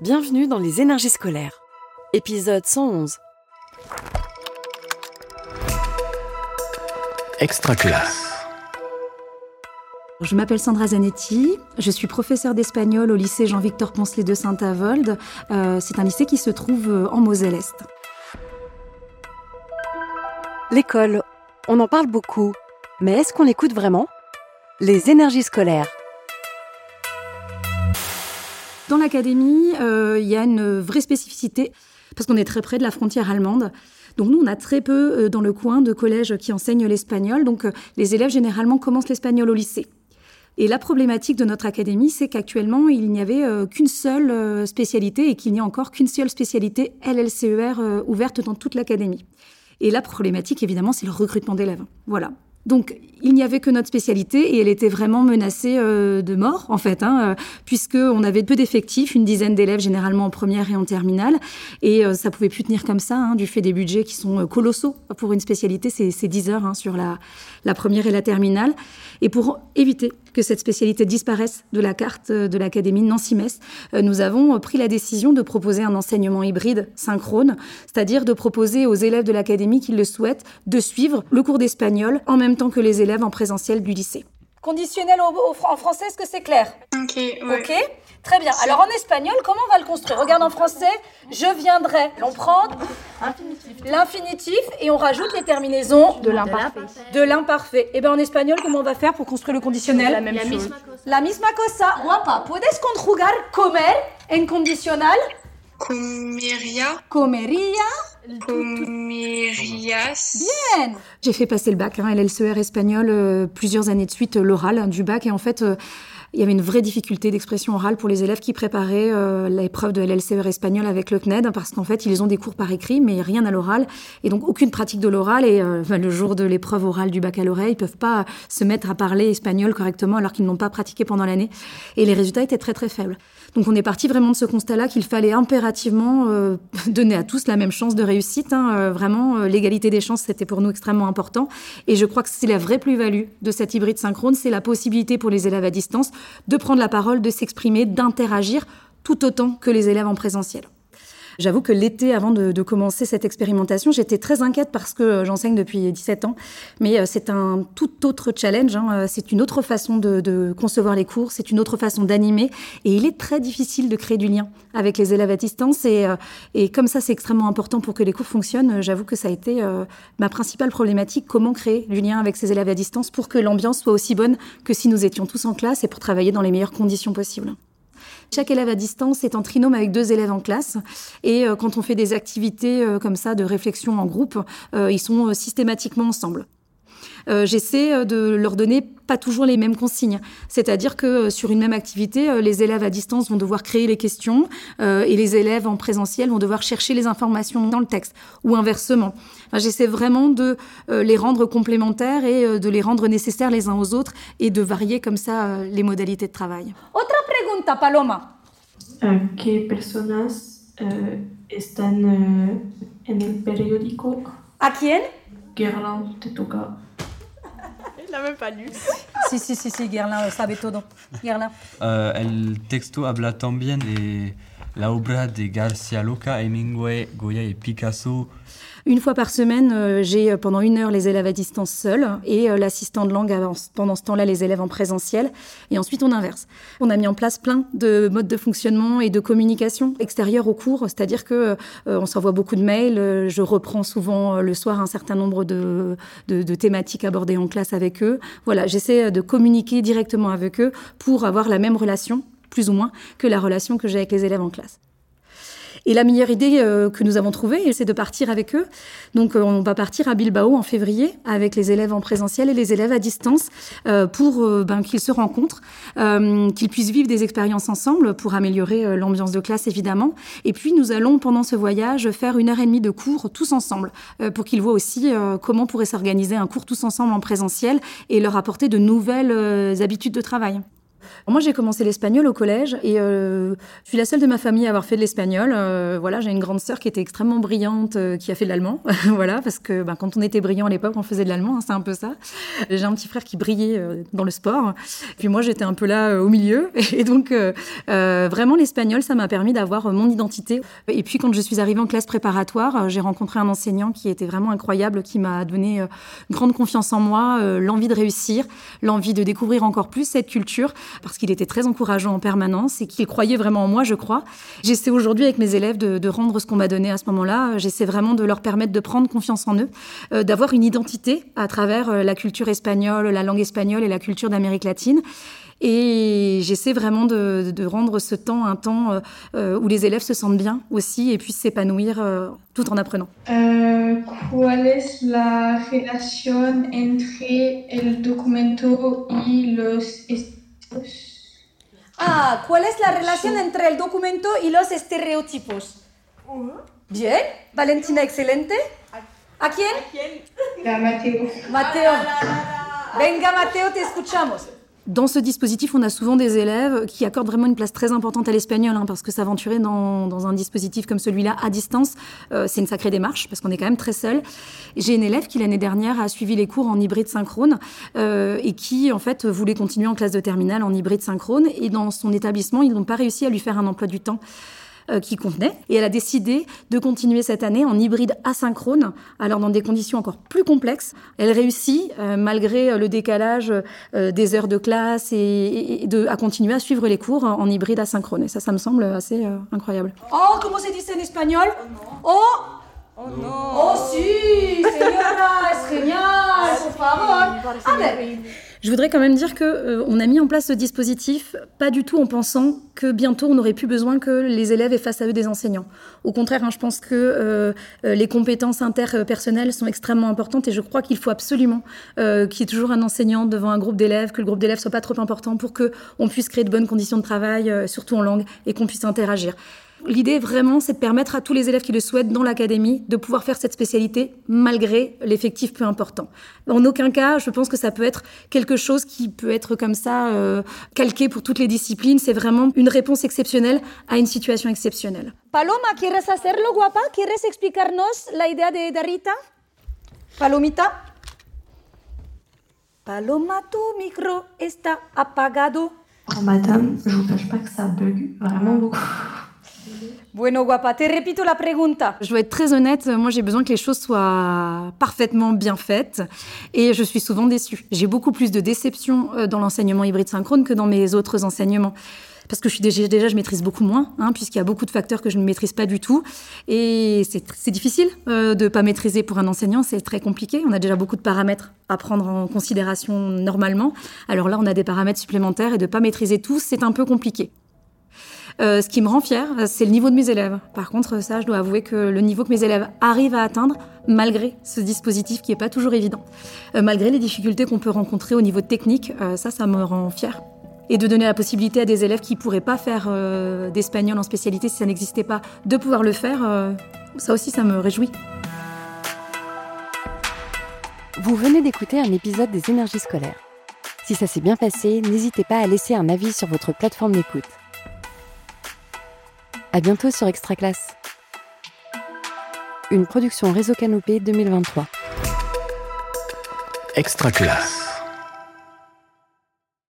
Bienvenue dans les énergies scolaires. Épisode 111. Extra classe. Je m'appelle Sandra Zanetti, je suis professeure d'espagnol au lycée Jean-Victor Poncelet de Saint-Avold. Euh, c'est un lycée qui se trouve euh, en Moselle-Est. L'école, on en parle beaucoup, mais est-ce qu'on l'écoute vraiment? Les énergies scolaires. Dans l'académie, euh, il y a une vraie spécificité parce qu'on est très près de la frontière allemande. Donc nous, on a très peu dans le coin de collèges qui enseignent l'espagnol. Donc les élèves généralement commencent l'espagnol au lycée. Et la problématique de notre académie, c'est qu'actuellement, il n'y avait euh, qu'une seule euh, spécialité et qu'il n'y a encore qu'une seule spécialité LLCER euh, ouverte dans toute l'académie. Et la problématique, évidemment, c'est le recrutement d'élèves. Voilà. Donc, il n'y avait que notre spécialité et elle était vraiment menacée euh, de mort, en fait, hein, euh, puisqu'on avait peu d'effectifs, une dizaine d'élèves généralement en première et en terminale. Et euh, ça pouvait plus tenir comme ça, hein, du fait des budgets qui sont colossaux pour une spécialité, c'est 10 heures hein, sur la, la, première et la terminale. Et pour éviter que cette spécialité disparaisse de la carte de l'Académie Nancy-Metz, nous avons pris la décision de proposer un enseignement hybride synchrone, c'est-à-dire de proposer aux élèves de l'Académie qui le souhaitent de suivre le cours d'espagnol en même temps que les élèves en présentiel du lycée. Conditionnel en français, est-ce que c'est clair? Ok. Ok. Très bien. Alors en espagnol, comment on va le construire? Regarde en français, je viendrai. On prend l'infinitif et on rajoute les terminaisons de l'imparfait. De l'imparfait. Et eh bien en espagnol, comment on va faire pour construire le conditionnel? La même chose. La misma cosa. Guapa, ¿puedes conjugar comer en condicional? Comeria. Comeria. Bien. J'ai fait passer le bac, hein, LLCR espagnol, euh, plusieurs années de suite, euh, l'oral hein, du bac. Et en fait, euh, il y avait une vraie difficulté d'expression orale pour les élèves qui préparaient l'épreuve de LLCR espagnol avec le CNED, parce qu'en fait, ils ont des cours par écrit, mais rien à l'oral. Et donc, aucune pratique de l'oral. Et le jour de l'épreuve orale du baccalauréat, ils peuvent pas se mettre à parler espagnol correctement alors qu'ils n'ont pas pratiqué pendant l'année. Et les résultats étaient très, très faibles. Donc on est parti vraiment de ce constat-là qu'il fallait impérativement euh, donner à tous la même chance de réussite. Hein. Euh, vraiment, euh, l'égalité des chances, c'était pour nous extrêmement important. Et je crois que c'est la vraie plus-value de cet hybride synchrone, c'est la possibilité pour les élèves à distance de prendre la parole, de s'exprimer, d'interagir tout autant que les élèves en présentiel. J'avoue que l'été, avant de, commencer cette expérimentation, j'étais très inquiète parce que euh, j'enseigne depuis 17 ans. Mais euh, c'est un tout autre challenge. Hein. Euh, c'est une autre façon de, concevoir les cours, c'est une autre façon d'animer. Et il est très difficile de créer du lien avec les élèves à distance. Et, et comme ça, c'est extrêmement important pour que les cours fonctionnent. J'avoue que ça a été ma principale problématique. Comment créer du lien avec ces élèves à distance pour que l'ambiance soit aussi bonne que si nous étions tous en classe et pour travailler dans les meilleures conditions possibles. Chaque élève à distance est en trinôme avec deux élèves en classe. Et euh, quand on fait des activités euh, comme ça de réflexion en groupe, euh, ils sont systématiquement ensemble. j'essaie de leur donner pas toujours les mêmes consignes. C'est-à-dire que sur une même activité, les élèves à distance vont devoir créer les questions et les élèves en présentiel vont devoir chercher les informations dans le texte ou inversement. j'essaie vraiment de les rendre complémentaires et de les rendre nécessaires les uns aux autres et de varier comme ça les modalités de travail. pregunta, Paloma. ¿Qué personas uh, están uh, en el periódico? ¿A quién? Guerlain, te toca? Il n'a même pas lu. si, si, si, si, Guerlain sabe todo. Guerlain. Uh, el texto habla también de la obra de Garcia Lorca, Hemingway, Goya et Picasso. Une fois par semaine, euh, j'ai euh, pendant une heure les élèves à distance seuls et euh, l'assistant de langue pendant ce temps-là les élèves en présentiel. Et ensuite, on inverse. On a mis en place plein de modes de fonctionnement et de communication extérieure au cours, c'est-à-dire que on s'envoie beaucoup de mails. Je reprends souvent le soir un certain nombre de thématiques abordées en classe avec eux. Voilà, j'essaie de communiquer directement avec eux pour avoir la même relation plus ou moins, que la relation que j'ai avec les élèves en classe. Et la meilleure idée euh, que nous avons trouvée, c'est de partir avec eux. Donc, euh, on va partir à Bilbao en février avec les élèves en présentiel et les élèves à distance euh, pour ben, qu'ils se rencontrent, qu'ils puissent vivre des expériences ensemble pour améliorer l'ambiance de classe, évidemment. Et puis, nous allons, pendant ce voyage, faire une heure et demie de cours tous ensemble pour qu'ils voient aussi comment pourrait s'organiser un cours tous ensemble en présentiel et leur apporter de nouvelles habitudes de travail. Moi, j'ai commencé l'espagnol au collège et je suis la seule de ma famille à avoir fait de l'espagnol. voilà, j'ai une grande sœur qui était extrêmement brillante, qui a fait de l'allemand. voilà, parce que ben, quand on était brillant à l'époque, on faisait de l'allemand, hein, c'est un peu ça. J'ai un petit frère qui brillait dans le sport. Puis moi, j'étais un peu là au milieu. Et donc, vraiment, l'espagnol, ça m'a permis d'avoir mon identité. Et puis, quand je suis arrivée en classe préparatoire, j'ai rencontré un enseignant qui était vraiment incroyable, qui m'a donné grande confiance en moi, l'envie de réussir, l'envie de découvrir encore plus cette culture, parce qu'il était très encourageant en permanence et qu'il croyait vraiment en moi, je crois. J'essaie aujourd'hui avec mes élèves de, rendre ce qu'on m'a donné à ce moment-là. J'essaie vraiment de leur permettre de prendre confiance en eux, euh, d'avoir une identité à travers euh, la culture espagnole, la langue espagnole et la culture d'Amérique latine. Et j'essaie vraiment de, rendre ce temps un temps euh, où les élèves se sentent bien aussi et puissent s'épanouir tout en apprenant. ¿Cuál es la relación entre el documento y los? Ah, ¿cuál es la relación entre el documento y los estereotipos? Bien, Valentina, excelente. ¿A quién? A Mateo. Mateo. Venga, Mateo, te escuchamos. Dans ce dispositif, on a souvent des élèves qui accordent vraiment une place très importante à l'espagnol, hein, parce que s'aventurer dans, un dispositif comme celui-là à distance, euh, c'est une sacrée démarche, parce qu'on est quand même très seul. J'ai une élève qui l'année dernière a suivi les cours en hybride synchrone euh, et qui en fait voulait continuer en classe de terminale en hybride synchrone. Et dans son établissement, ils n'ont pas réussi à lui faire un emploi du temps. Euh, qui convenait. Et elle a décidé de continuer cette année en hybride asynchrone, alors dans des conditions encore plus complexes. Elle réussit, euh, malgré euh, le décalage des heures de classe, et, à continuer à suivre les cours en hybride asynchrone. Et ça, ça me semble assez incroyable. Oh, comment se dit en espagnol? Oh Oh non Oh si Señora, es genial, por favor je voudrais quand même dire que euh, on a mis en place ce dispositif pas du tout en pensant que bientôt on n'aurait plus besoin que les élèves aient face à eux des enseignants. Au contraire, hein, je pense que euh, euh, les compétences interpersonnelles sont extrêmement importantes et je crois qu'il faut absolument qu'il y ait toujours un enseignant devant un groupe d'élèves, que le groupe d'élèves soit pas trop important pour que on puisse créer de bonnes conditions de travail, surtout en langue, et qu'on puisse interagir. L'idée vraiment, c'est de permettre à tous les élèves qui le souhaitent dans l'académie de pouvoir faire cette spécialité malgré l'effectif peu important. En aucun cas, je pense que ça peut être quelque chose qui peut être comme ça euh, calqué pour toutes les disciplines. C'est vraiment une réponse exceptionnelle à une situation exceptionnelle. Paloma, ¿quieres hacerlo, guapa? ¿Quieres explicarnos la idea de Darita? Palomita. Paloma, tu micro está apagado. Oh, madame, je vous cache pas que ça bug vraiment beaucoup. Bueno, guapa, te repito la pregunta. Je dois être très honnête, moi j'ai besoin que les choses soient parfaitement bien faites et je suis souvent déçue. J'ai beaucoup plus de déception euh, dans l'enseignement hybride synchrone que dans mes autres enseignements parce que je suis déjà, je maîtrise beaucoup moins, hein, puisqu'il y a beaucoup de facteurs que je ne maîtrise pas du tout. Et c'est difficile euh, de ne pas maîtriser pour un enseignant, c'est très compliqué. On a déjà beaucoup de paramètres à prendre en considération normalement. Alors là, on a des paramètres supplémentaires et de ne pas maîtriser tous, c'est un peu compliqué. Euh, ce qui me rend fière, c'est le niveau de mes élèves. Par contre, ça, je dois avouer que le niveau que mes élèves arrivent à atteindre, malgré ce dispositif qui n'est pas toujours évident, euh, malgré les difficultés qu'on peut rencontrer au niveau technique, euh, ça, ça me rend fière. Et de donner la possibilité à des élèves qui ne pourraient pas faire d'espagnol en spécialité si ça n'existait pas, de pouvoir le faire, ça aussi, ça me réjouit. Vous venez d'écouter un épisode des énergies scolaires. Si ça s'est bien passé, n'hésitez pas à laisser un avis sur votre plateforme d'écoute. À bientôt sur Extra Classe. Une production Réseau Canopé 2023. Extra Classe.